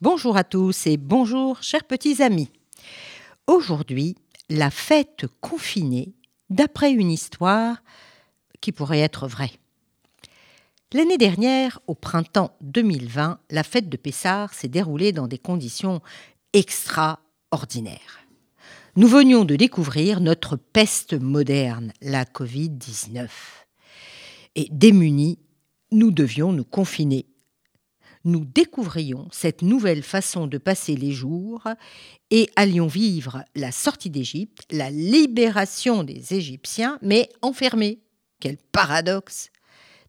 Bonjour à tous et bonjour chers petits amis. Aujourd'hui, la fête confinée d'après une histoire qui pourrait être vraie. L'année dernière, au printemps 2020, la fête de Pessard s'est déroulée dans des conditions extraordinaires. Nous venions de découvrir notre peste moderne, la Covid-19. Et démunis, nous devions nous confiner. Nous découvrions cette nouvelle façon de passer les jours et allions vivre la sortie d'Égypte, la libération des Égyptiens, mais enfermés. Quel paradoxe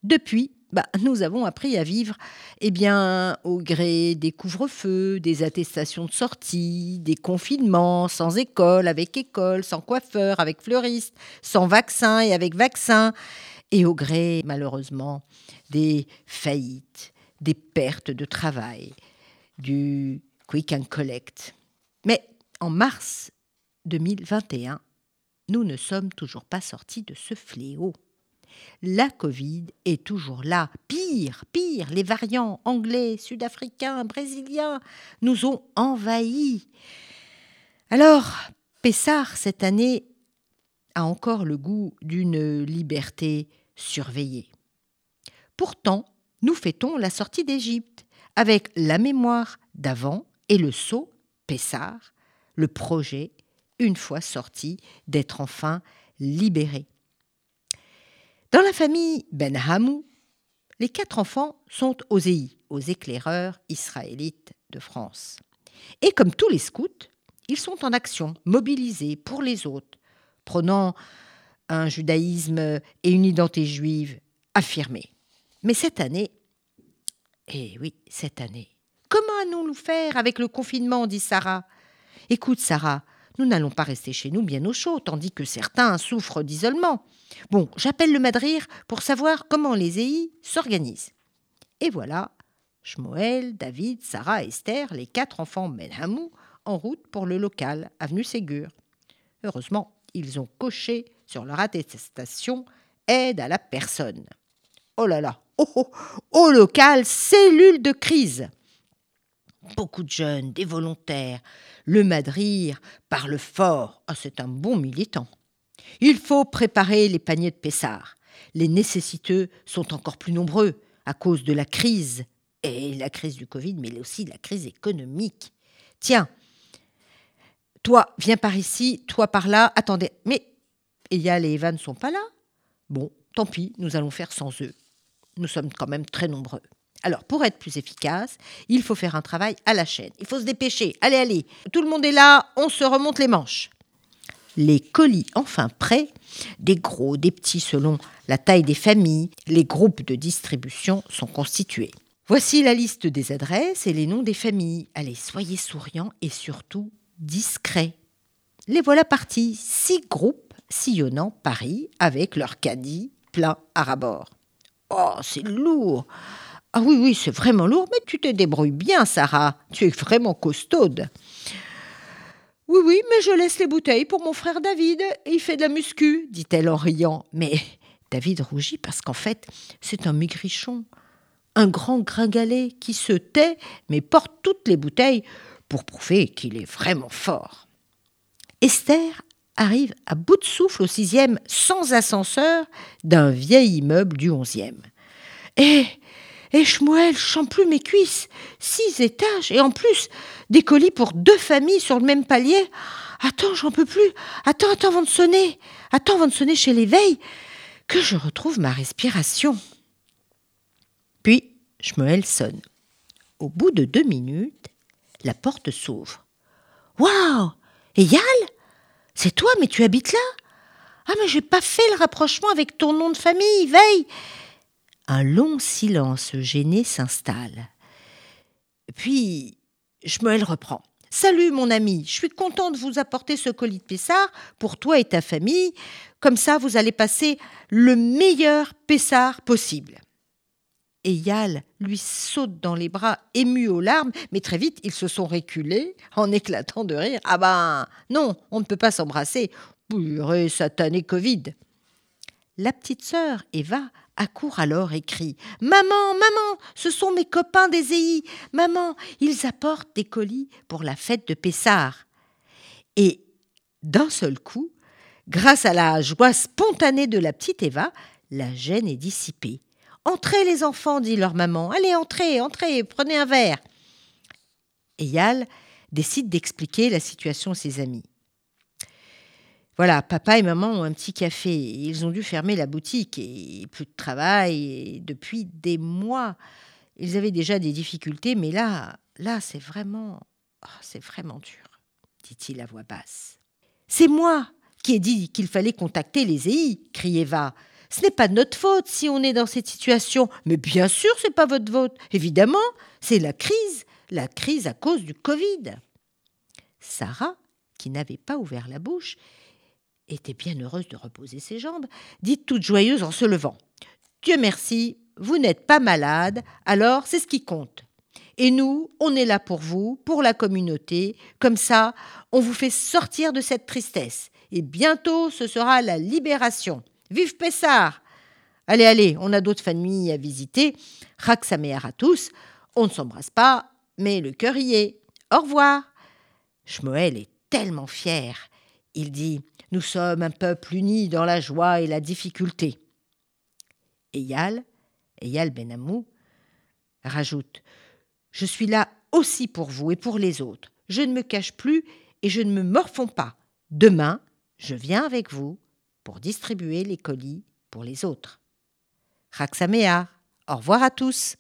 Depuis, bah, nous avons appris à vivre eh bien, au gré des couvre-feux, des attestations de sortie, des confinements, sans école, avec école, sans coiffeur, avec fleuriste, sans vaccin et avec vaccin, et au gré, malheureusement, des faillites, des pertes de travail, du quick and collect. Mais en mars 2021, nous ne sommes toujours pas sortis de ce fléau la Covid est toujours là. Pire, pire, les variants anglais, sud-africains, brésiliens nous ont envahis. Alors, Pessard, cette année, a encore le goût d'une liberté surveillée. Pourtant, nous fêtons la sortie d'Égypte avec la mémoire d'avant et le sceau Pessard, le projet, une fois sorti, d'être enfin libéré. Dans la famille Ben Hamou, les quatre enfants sont OSEI, aux éclaireurs israélites de France. Et comme tous les scouts, ils sont en action, mobilisés pour les autres, prenant un judaïsme et une identité juive affirmés. Mais cette année, eh oui, cette année, comment allons-nous faire avec le confinement dit Sarah. Écoute, Sarah, nous n'allons pas rester chez nous bien au chaud, tandis que certains souffrent d'isolement. Bon, j'appelle le Madrir pour savoir comment les EI s'organisent. Et voilà, Shmoel, David, Sarah, Esther, les quatre enfants Menhamou, en route pour le local, avenue Ségur. Heureusement, ils ont coché sur leur attestation aide à la personne. Oh là là, au local, cellule de crise. Beaucoup de jeunes, des volontaires. Le Madrir parle fort. Ah, c'est un bon militant. Il faut préparer les paniers de Pessard. Les nécessiteux sont encore plus nombreux à cause de la crise, et la crise du Covid, mais aussi la crise économique. Tiens, toi, viens par ici, toi par là, attendez, mais Eyal et Eva ne sont pas là Bon, tant pis, nous allons faire sans eux. Nous sommes quand même très nombreux. Alors, pour être plus efficace, il faut faire un travail à la chaîne. Il faut se dépêcher. Allez, allez, tout le monde est là, on se remonte les manches les colis enfin prêts, des gros, des petits selon la taille des familles, les groupes de distribution sont constitués. Voici la liste des adresses et les noms des familles. Allez, soyez souriants et surtout discrets. Les voilà partis, six groupes sillonnant Paris avec leur caddie plein à rabord. Oh, c'est lourd Ah oui, oui, c'est vraiment lourd, mais tu te débrouilles bien, Sarah. Tu es vraiment costaude. Oui, oui, mais je laisse les bouteilles pour mon frère David. Il fait de la muscu, dit-elle en riant. Mais David rougit parce qu'en fait, c'est un maigrichon, un grand gringalet qui se tait mais porte toutes les bouteilles pour prouver qu'il est vraiment fort. Esther arrive à bout de souffle au sixième sans ascenseur d'un vieil immeuble du onzième. Et et Shmuel chante plus mes cuisses. Six étages. Et en plus, des colis pour deux familles sur le même palier. Attends, j'en peux plus. Attends, attends avant de sonner. Attends avant de sonner chez l'éveil. Que je retrouve ma respiration. Puis, Shmuel sonne. Au bout de deux minutes, la porte s'ouvre. Waouh Eyal C'est toi, mais tu habites là Ah, mais j'ai pas fait le rapprochement avec ton nom de famille, veille un long silence gêné s'installe. Puis, Shmuel reprend. Salut mon ami, je suis content de vous apporter ce colis de Pessard pour toi et ta famille. Comme ça, vous allez passer le meilleur Pessard possible. Et Yal lui saute dans les bras, ému aux larmes, mais très vite ils se sont reculés en éclatant de rire. Ah ben non, on ne peut pas s'embrasser. Purée, satané Covid. La petite sœur, Eva, accourt alors et crie Maman, maman, ce sont mes copains des EI. Maman, ils apportent des colis pour la fête de Pessard. Et d'un seul coup, grâce à la joie spontanée de la petite Eva, la gêne est dissipée. Entrez les enfants, dit leur maman. Allez, entrez, entrez, prenez un verre. Eyal décide d'expliquer la situation à ses amis. Voilà, papa et maman ont un petit café. Ils ont dû fermer la boutique et plus de travail depuis des mois. Ils avaient déjà des difficultés, mais là, là, c'est vraiment, oh, c'est vraiment dur, dit-il à voix basse. C'est moi qui ai dit qu'il fallait contacter les EI, criait Eva. Ce n'est pas de notre faute si on est dans cette situation. Mais bien sûr, c'est pas votre faute. Évidemment, c'est la crise, la crise à cause du Covid. Sarah, qui n'avait pas ouvert la bouche, était bien heureuse de reposer ses jambes, dit toute joyeuse en se levant. Dieu merci, vous n'êtes pas malade, alors c'est ce qui compte. Et nous, on est là pour vous, pour la communauté, comme ça, on vous fait sortir de cette tristesse. Et bientôt, ce sera la libération. Vive Pessard Allez, allez, on a d'autres familles à visiter. Rak à tous. On ne s'embrasse pas, mais le cœur y est. Au revoir. Shmoel est tellement fier. Il dit Nous sommes un peuple uni dans la joie et la difficulté. Eyal, Eyal Benamou, rajoute Je suis là aussi pour vous et pour les autres. Je ne me cache plus et je ne me morfonds pas. Demain, je viens avec vous pour distribuer les colis pour les autres. Raksamea, au revoir à tous.